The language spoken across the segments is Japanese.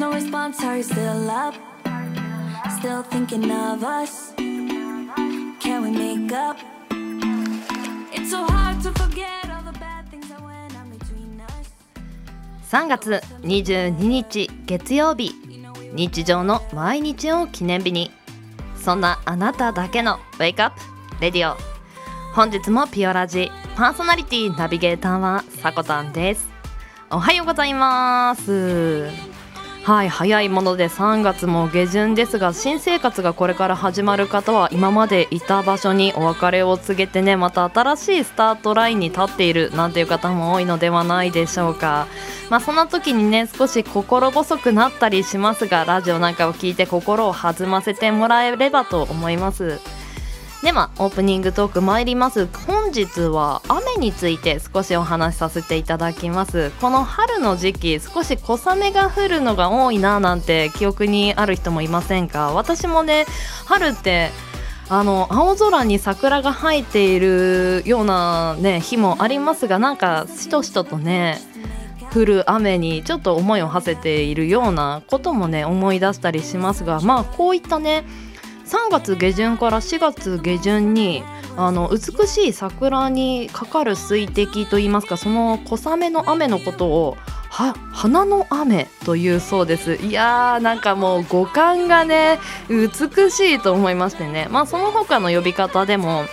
no response, are you still up? Still thinking of us? Can we make up? It's so hard to forget all the bad things that went on between us. 3月22日月曜日日常の毎日を記念日にそんなあなただけのウェイクアップレディオ本日もピオラジパーソナリティナビゲーターはさこたんですおはようございますはい早いもので3月も下旬ですが新生活がこれから始まる方は今までいた場所にお別れを告げてねまた新しいスタートラインに立っているなんていう方も多いのではないでしょうか。まあそんな時にね少し心細くなったりしますがラジオなんかを聞いて心を弾ませてもらえればと思います。ではオープニングトーク参ります。本日は雨について少しお話しさせていただきます。この春の時期少し小雨が降るのが多いななんて記憶にある人もいませんか？私もね春ってあの青空に桜が生えているようなね日もありますがなんかしとしととね降る雨にちょっと思いを馳せているようなこともね思い出したりしますがまあこういったね3月下旬から4月下旬にあの美しい桜にかかる水滴といいますかその小雨の雨のことを花の雨というそうです。いやーなんかもう五感がね美しいと思いましてね。まあその他の呼び方でも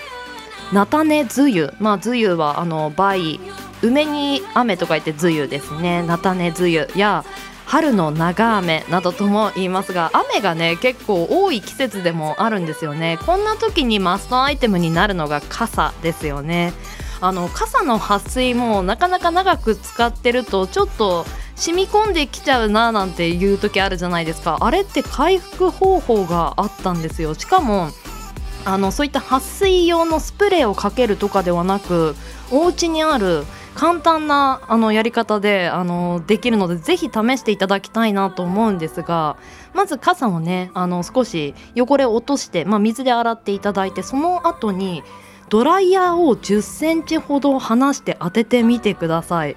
菜種梅雨。まあ梅雨はあの梅梅に雨と書いて梅雨ですね。菜種梅雨や春の長雨などとも言いますが雨がね結構多い季節でもあるんですよね。こんな時にマストアイテムになるのが傘ですよね。あの傘の撥水もなかなか長く使ってるとちょっと染み込んできちゃうななんていう時あるじゃないですか。あれって回復方法があったんですよ。しかもあのそういった撥水用のスプレーをかけるとかではなくお家にある簡単なあのやり方であのできるのでぜひ試していただきたいなと思うんですがまず傘をねあの少し汚れを落として、まあ、水で洗っていただいてその後にドライヤーを10センチほど離して当ててみてください。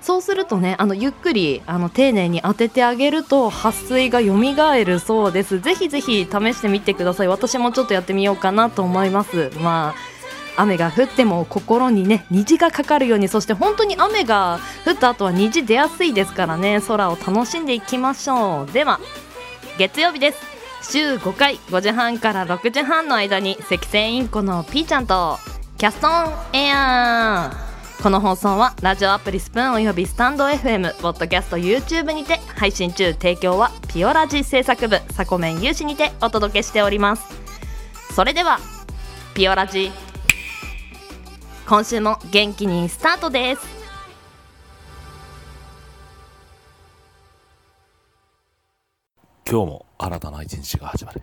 そうするとねあのゆっくりあの丁寧に当ててあげると撥水が蘇るそうです。ぜひぜひ試してみてください。私もちょっとやってみようかなと思います。まあ雨が降っても心にね虹がかかるようにそして本当に雨が降った後は虹出やすいですからね空を楽しんでいきましょう。では月曜日です。週5回5時半から6時半の間に赤線インコのピーちゃんとキャストンエア。ーこの放送はラジオアプリスプーンおよびスタンド FM ポッドキャスト YouTube にて配信中提供はピオラジ制作部サコメン有志にてお届けしております。それではピオラジ。今週も元気にスタートです。今日も新たな一日が始まる。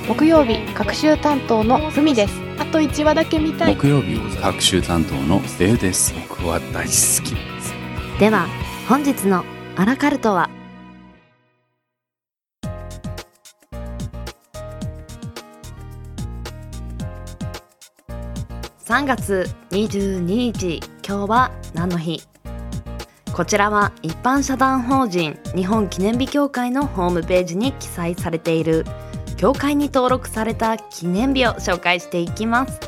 木曜日各週担当のふみです。あと1話だけ見たい。木曜日各週担当のデウです。僕は大好き。ですでは本日のアラカルトは？3月22日今日は何の日？こちらは一般社団法人日本記念日協会のホームページに記載されている協会に登録された記念日を紹介していきます。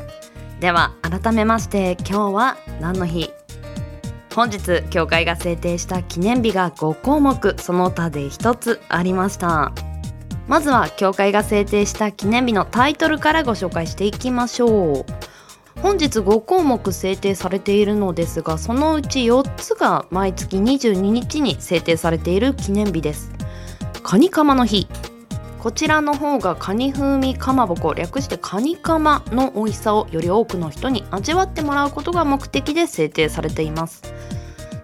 では改めまして今日は何の日？本日協会が制定した記念日が5項目その他で1つありました。まずは協会が制定した記念日のタイトルからご紹介していきましょう。本日5項目制定されているのですがそのうち4つが毎月22日に制定されている記念日です。カニカマの日。こちらの方がカニ風味かまぼこ略してカニカマの美味しさをより多くの人に味わってもらうことが目的で制定されています。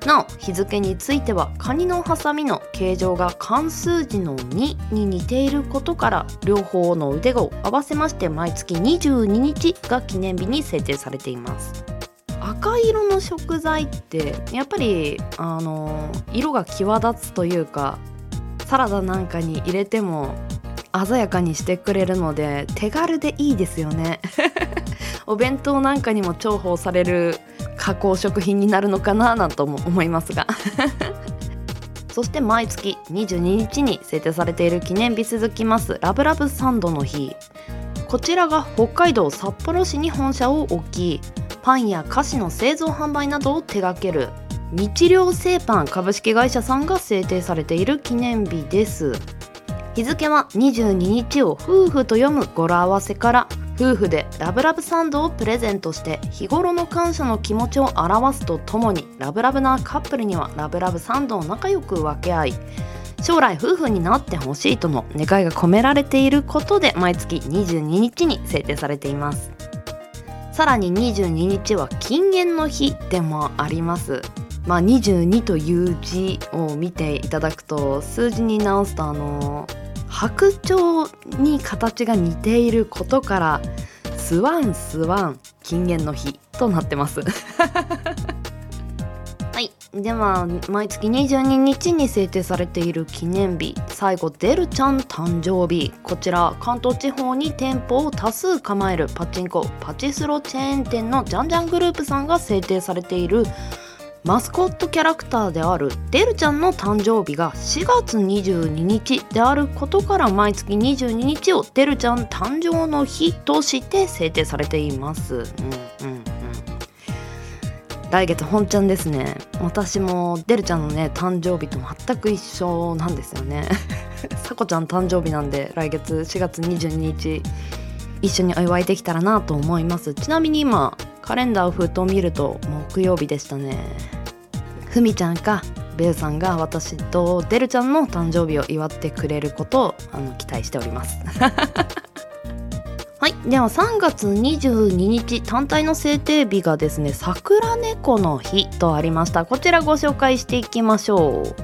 なお日付についてはカニのハサミの形状が漢数字の2に似ていることから両方の腕を合わせまして毎月22日が記念日に制定されています。赤色の食材ってやっぱりあの色が際立つというかサラダなんかに入れても鮮やかにしてくれるので手軽でいいですよね。お弁当なんかにも重宝される加工食品になるのかななんとも思いますが。そして毎月22日に制定されている記念日続きますラブラブサンドの日。こちらが北海道札幌市に本社を置きパンや菓子の製造販売などを手掛ける日糧製パン株式会社さんが制定されている記念日です。日付は22日を夫婦と読む語呂合わせから夫婦でラブラブサンドをプレゼントして日頃の感謝の気持ちを表すとともにラブラブなカップルにはラブラブサンドを仲良く分け合い将来夫婦になってほしいとの願いが込められていることで毎月22日に制定されています。さらに22日は禁煙の日でもあります。まあ22という字を見ていただくと数字に直すとあの白鳥に形が似ていることからスワンスワン禁煙の日となってます。はい。では毎月22日に制定されている記念日。最後デルちゃん誕生日。こちら関東地方に店舗を多数構えるパチンコパチスロチェーン店のジャンジャングループさんが制定されているマスコットキャラクターであるデルちゃんの誕生日が4月22日であることから毎月22日をデルちゃん誕生の日として制定されています。うんうんうん。来月本ちゃんですね。私もデルちゃんのね誕生日と全く一緒なんですよね。さこちゃん誕生日なんで来月4月22日一緒にお祝いできたらなと思います。ちなみに今カレンダーをふと見ると木曜日でしたね。ふみちゃんかベウさんが私とデルちゃんの誕生日を祝ってくれることをあの期待しております。はいでは3月22日単体の制定日がですね桜猫の日とありました。こちらご紹介していきましょう。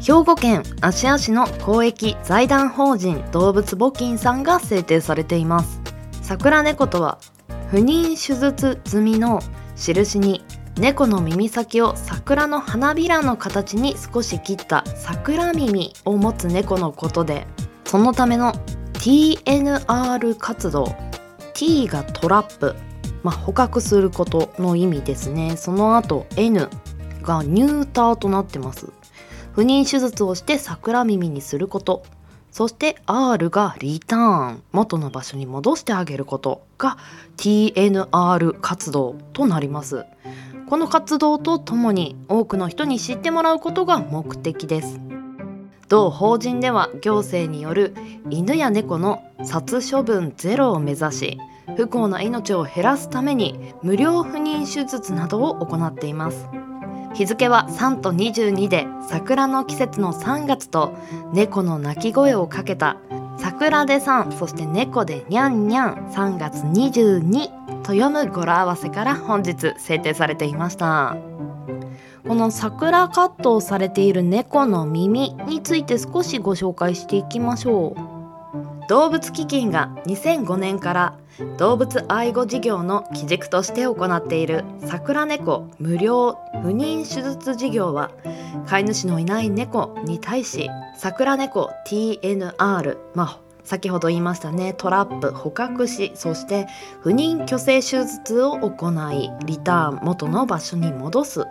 兵庫県芦屋市の公益財団法人動物募金さんが制定されています。桜猫とは不妊手術済みの印に猫の耳先を桜の花びらの形に少し切った桜耳を持つ猫のことでそのための TNR 活動 T がトラップ、まあ、捕獲することの意味ですね。その後 N がニューターとなってます。不妊手術をして桜耳にすること。そして R がリターン元の場所に戻してあげることが TNR 活動となります。この活動とともに多くの人に知ってもらうことが目的です。同法人では行政による犬や猫の殺処分ゼロを目指し不幸な命を減らすために無料不妊手術などを行っています。日付は3と22で桜の季節の3月と猫の鳴き声をかけた桜で3そして猫でにゃんにゃん3月22と読む語呂合わせから本日制定されていました。この桜カットをされている猫の耳について少しご紹介していきましょう。動物基金が2005年から動物愛護事業の基軸として行っている桜猫無料不妊手術事業は飼い主のいない猫に対し桜猫 TNR まあ先ほど言いましたねトラップ捕獲しそして不妊去勢手術を行いリターン元の場所に戻す。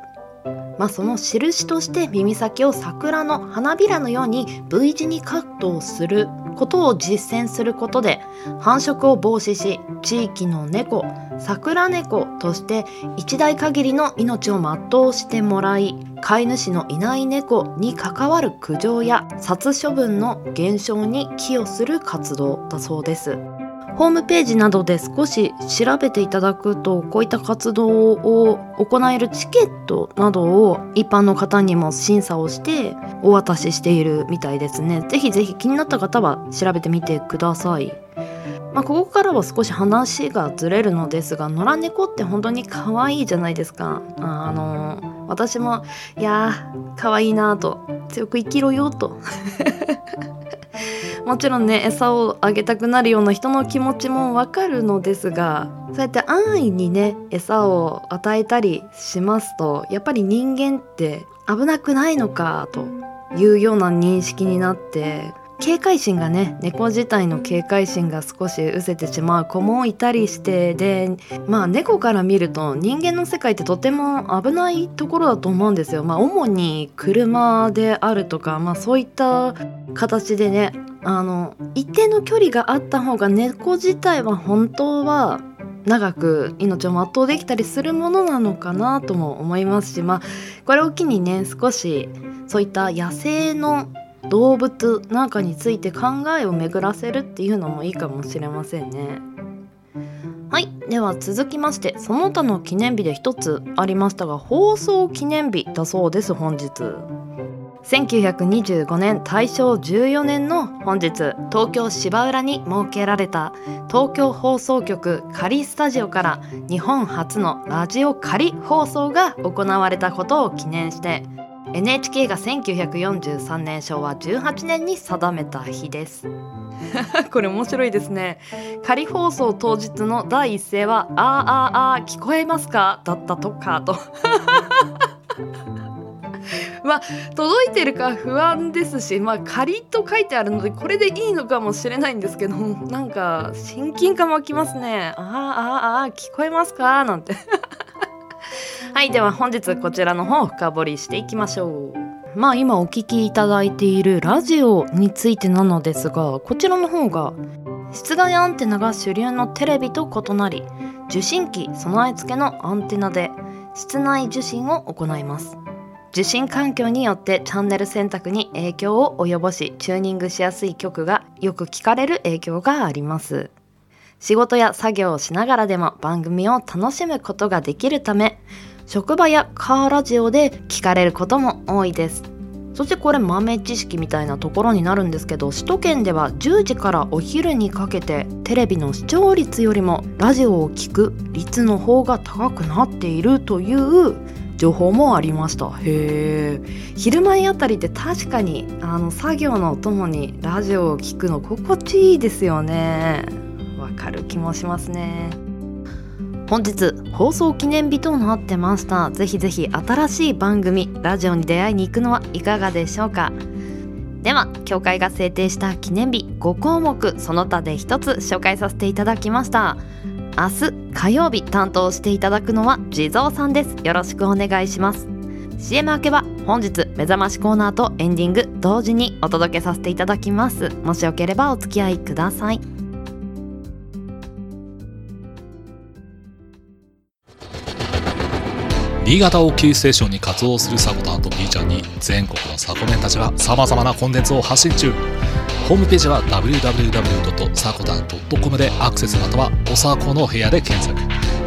まあ、その印として耳先を桜の花びらのように V 字にカットをすることを実践することで繁殖を防止し地域の猫桜猫として一代限りの命を全うしてもらい飼い主のいない猫に関わる苦情や殺処分の減少に寄与する活動だそうです。ホームページなどで少し調べていただくとこういった活動を行えるチケットなどを一般の方にも審査をしてお渡ししているみたいですね。ぜひぜひ気になった方は調べてみてください。まあ、ここからは少し話がずれるのですが野良猫って本当に可愛いじゃないですか。あの私もいやー可愛いなと強く生きろよと。もちろんね餌をあげたくなるような人の気持ちもわかるのですがそうやって安易にね餌を与えたりしますとやっぱり人間って危なくないのかというような認識になって警戒心がね猫自体の警戒心が少し失せてしまう子もいたりしてでまあ猫から見ると人間の世界ってとても危ないところだと思うんですよ。まあ主に車であるとか、まあ、そういった形でねあの一定の距離があった方が猫自体は本当は長く命を全うできたりするものなのかなとも思いますしまあこれを機にね少しそういった野生の動物なんかについて考えを巡らせるっていうのもいいかもしれませんね。はいでは続きましてその他の記念日で一つありましたが放送記念日だそうです本日。1925年大正14年の本日東京芝浦に設けられた東京放送局仮スタジオから日本初のラジオ仮放送が行われたことを記念して NHK が1943年昭和18年に定めた日です。これ面白いですね。仮放送当日の第一声は「あーあーあー聞こえますか?」だったとかと。まあ届いてるか不安ですしまあ仮と書いてあるのでこれでいいのかもしれないんですけどなんか親近感湧きますね。あーあーあー聞こえますか？なんて。はいでは本日こちらの方を深掘りしていきましょう。まあ今お聞きいただいているラジオについてなのですがこちらの方が室外アンテナが主流のテレビと異なり受信機備え付けのアンテナで室内受信を行います。受信環境によってチャンネル選択に影響を及ぼしチューニングしやすい曲がよく聞かれる影響があります。仕事や作業をしながらでも番組を楽しむことができるため職場やカーラジオで聞かれることも多いです。そしてこれ豆知識みたいなところになるんですけど首都圏では10時からお昼にかけてテレビの視聴率よりもラジオを聞く率の方が高くなっているという情報もありました。へえ昼前あたりって確かにあの作業のお供にラジオを聞くの心地いいですよね。わかる気もしますね。本日放送記念日となってました。ぜひぜひ新しい番組ラジオに出会いに行くのはいかがでしょうか。では協会が制定した記念日5項目その他で一つ紹介させていただきました。明日火曜日担当していただくのは地蔵さんです。よろしくお願いします。CM 明けは本日目覚ましコーナーとエンディング同時にお届けさせていただきます。もしよければお付き合いください。新潟をキーステーションに活動するサコタンと B ちゃんに全国のサコメンたちが様々なコンテンツを発信中ホームページは www.sakotan.com でアクセスまたはおさこの部屋で検索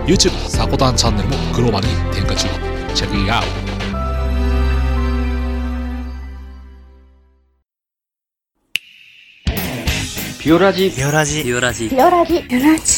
YouTube サコタンチャンネルもグローバルに展開中チェックイアウトピオラジピオラジ。ピオラジ。ピオラジ。ピオラジ。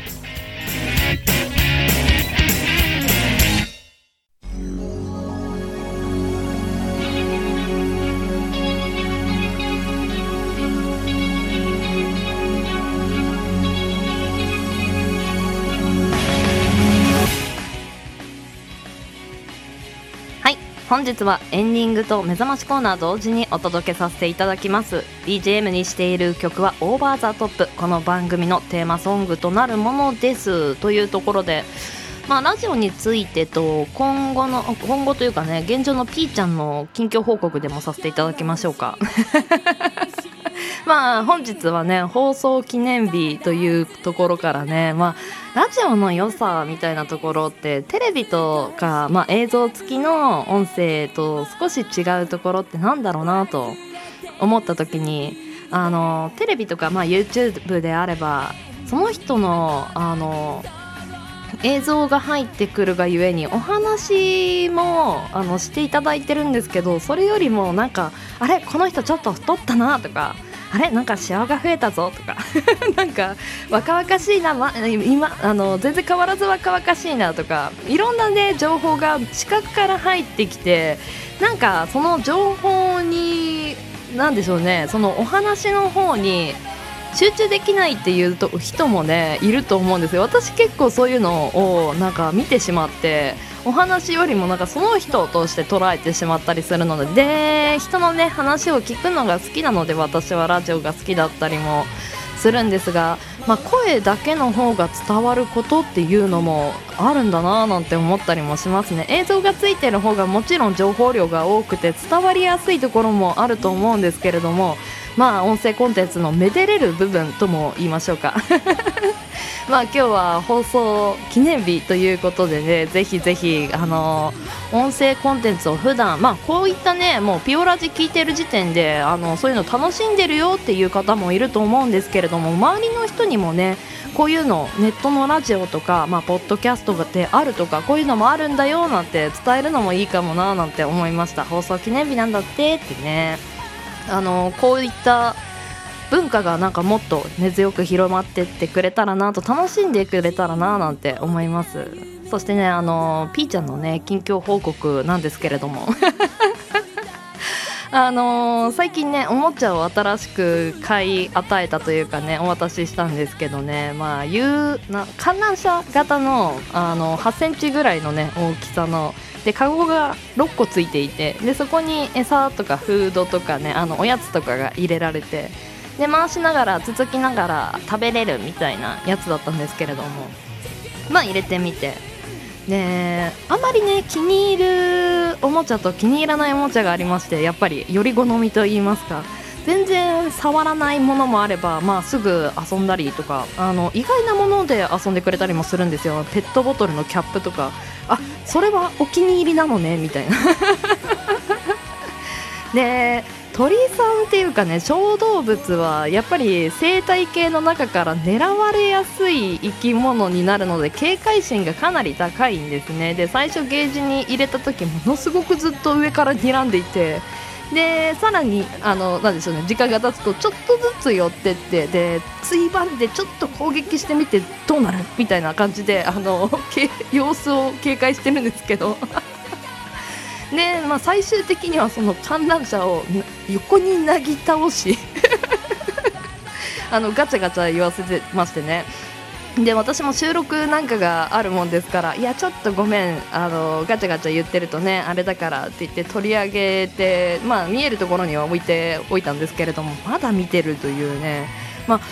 本日はエンディングと目覚ましコーナー同時にお届けさせていただきます。BGM にしている曲は「オーバーザトップ。この番組のテーマソングとなるものです。というところでまあラジオについてと今後の今後というかね現状のピーちゃんの近況報告でもさせていただきましょうか。まあ本日はね放送記念日というところからねまあラジオの良さみたいなところってテレビとか、まあ、映像付きの音声と少し違うところってなんだろうなと思った時にあのテレビとか、まあ、YouTube であればその人のあの映像が入ってくるがゆえにお話もあのしていただいてるんですけどそれよりもなんかあれこの人ちょっと太ったなとかあれ？なんかシワが増えたぞ。とか。なんか若々しいな、ま、今あの全然変わらず若々しいな。とか。いろんなね情報が視覚から入ってきて。なんかその情報に何でしょうね。そのお話の方に集中できないっていうと人もねいると思うんですよ。私結構そういうのをなんか見てしまって。お話よりもなんかその人として捉えてしまったりするのでで人のね話を聞くのが好きなので私はラジオが好きだったりもするんですが、まあ、声だけの方が伝わることっていうのもあるんだななんて思ったりもしますね。映像がついてる方がもちろん情報量が多くて伝わりやすいところもあると思うんですけれどもまあ音声コンテンツのめでれる部分とも言いましょうか。まあ今日は放送記念日ということでねぜひぜひあの音声コンテンツを普段まあこういったねもうピオラジ聞いてる時点であのそういうの楽しんでるよっていう方もいると思うんですけれども周りの人にもねこういうのネットのラジオとか、まあ、ポッドキャストであるとかこういうのもあるんだよなんて伝えるのもいいかもななんて思いました。放送記念日なんだってってね。あのこういった文化がなんかもっと根強く広まってってくれたらなと楽しんでくれたらななんて思います。そしてねあのピーちゃんのね近況報告なんですけれども。あのー、最近ねおもちゃを新しく買い与えたというかねお渡ししたんですけどね。まあいうな観覧車型のあの8センチぐらいのね大きさのでカゴが6個ついていてでそこに餌とかフードとかねあのおやつとかが入れられてで回しながらつつきながら食べれるみたいなやつだったんですけれどもまあ入れてみて。であまりね気に入るおもちゃと気に入らないおもちゃがありましてやっぱりより好みと言いますか。全然触らないものもあれば、まあ、すぐ遊んだりとかあの意外なもので遊んでくれたりもするんですよ。ペットボトルのキャップとかあそれはお気に入りなのねみたいな。で鳥さんっていうかね小動物はやっぱり生態系の中から狙われやすい生き物になるので警戒心がかなり高いんですね。で最初ゲージに入れた時ものすごくずっと上から睨んでいてでさらにあのなんでしょうね時間が経つとちょっとずつ寄ってってでついばんでちょっと攻撃してみてどうなる？みたいな感じであの 様子を警戒してるんですけど。で、まあ、最終的にはその観覧車を横になぎ倒し。あのガチャガチャ言わせてましてね。で私も収録なんかがあるもんですからいやちょっとごめんあのガチャガチャ言ってるとねあれだからって言って取り上げて、まあ、見えるところには置いておいたんですけれどもまだ見てるというね、まあ、好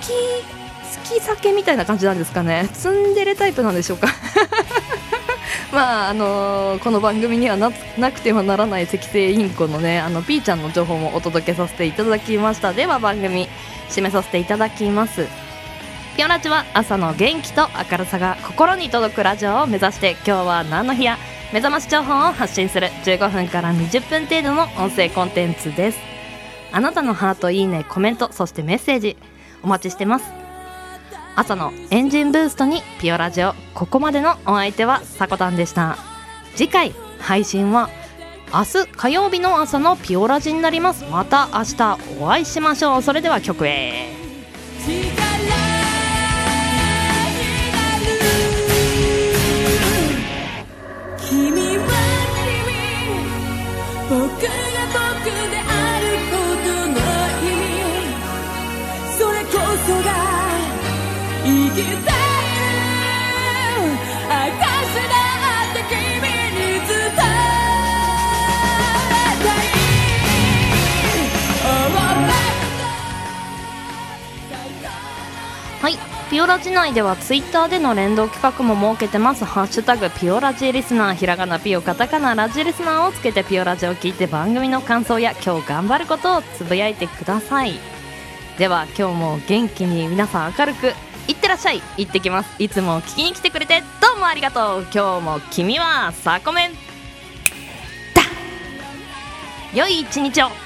き好き酒みたいな感じなんですかね。ツンデレタイプなんでしょうか。まああのー、この番組にはなくてはならない赤星インコのねあのピーちゃんの情報もお届けさせていただきました。では番組締めさせていただきます。ピオラジは朝の元気と明るさが心に届くラジオを目指して今日は何の日や目覚まし情報を発信する15分から20分程度の音声コンテンツです。あなたのハートいいねコメントそしてメッセージお待ちしてます。朝のエンジンブーストにピオラジオここまでのお相手はさこたんでした。次回配信は明日火曜日の朝のピオラジになります。また明日お会いしましょう。それでは曲へ。君僕ピオラジ内ではツイッターでの連動企画も設けてます。ハッシュタグピオラジリスナーひらがなピオカタカナラジリスナーをつけてピオラジを聞いて番組の感想や今日頑張ることをつぶやいてください。では今日も元気に皆さん明るくいってらっしゃい行ってきます。いつも聞きに来てくれてどうもありがとう。今日も君はサコメンだ良い一日を。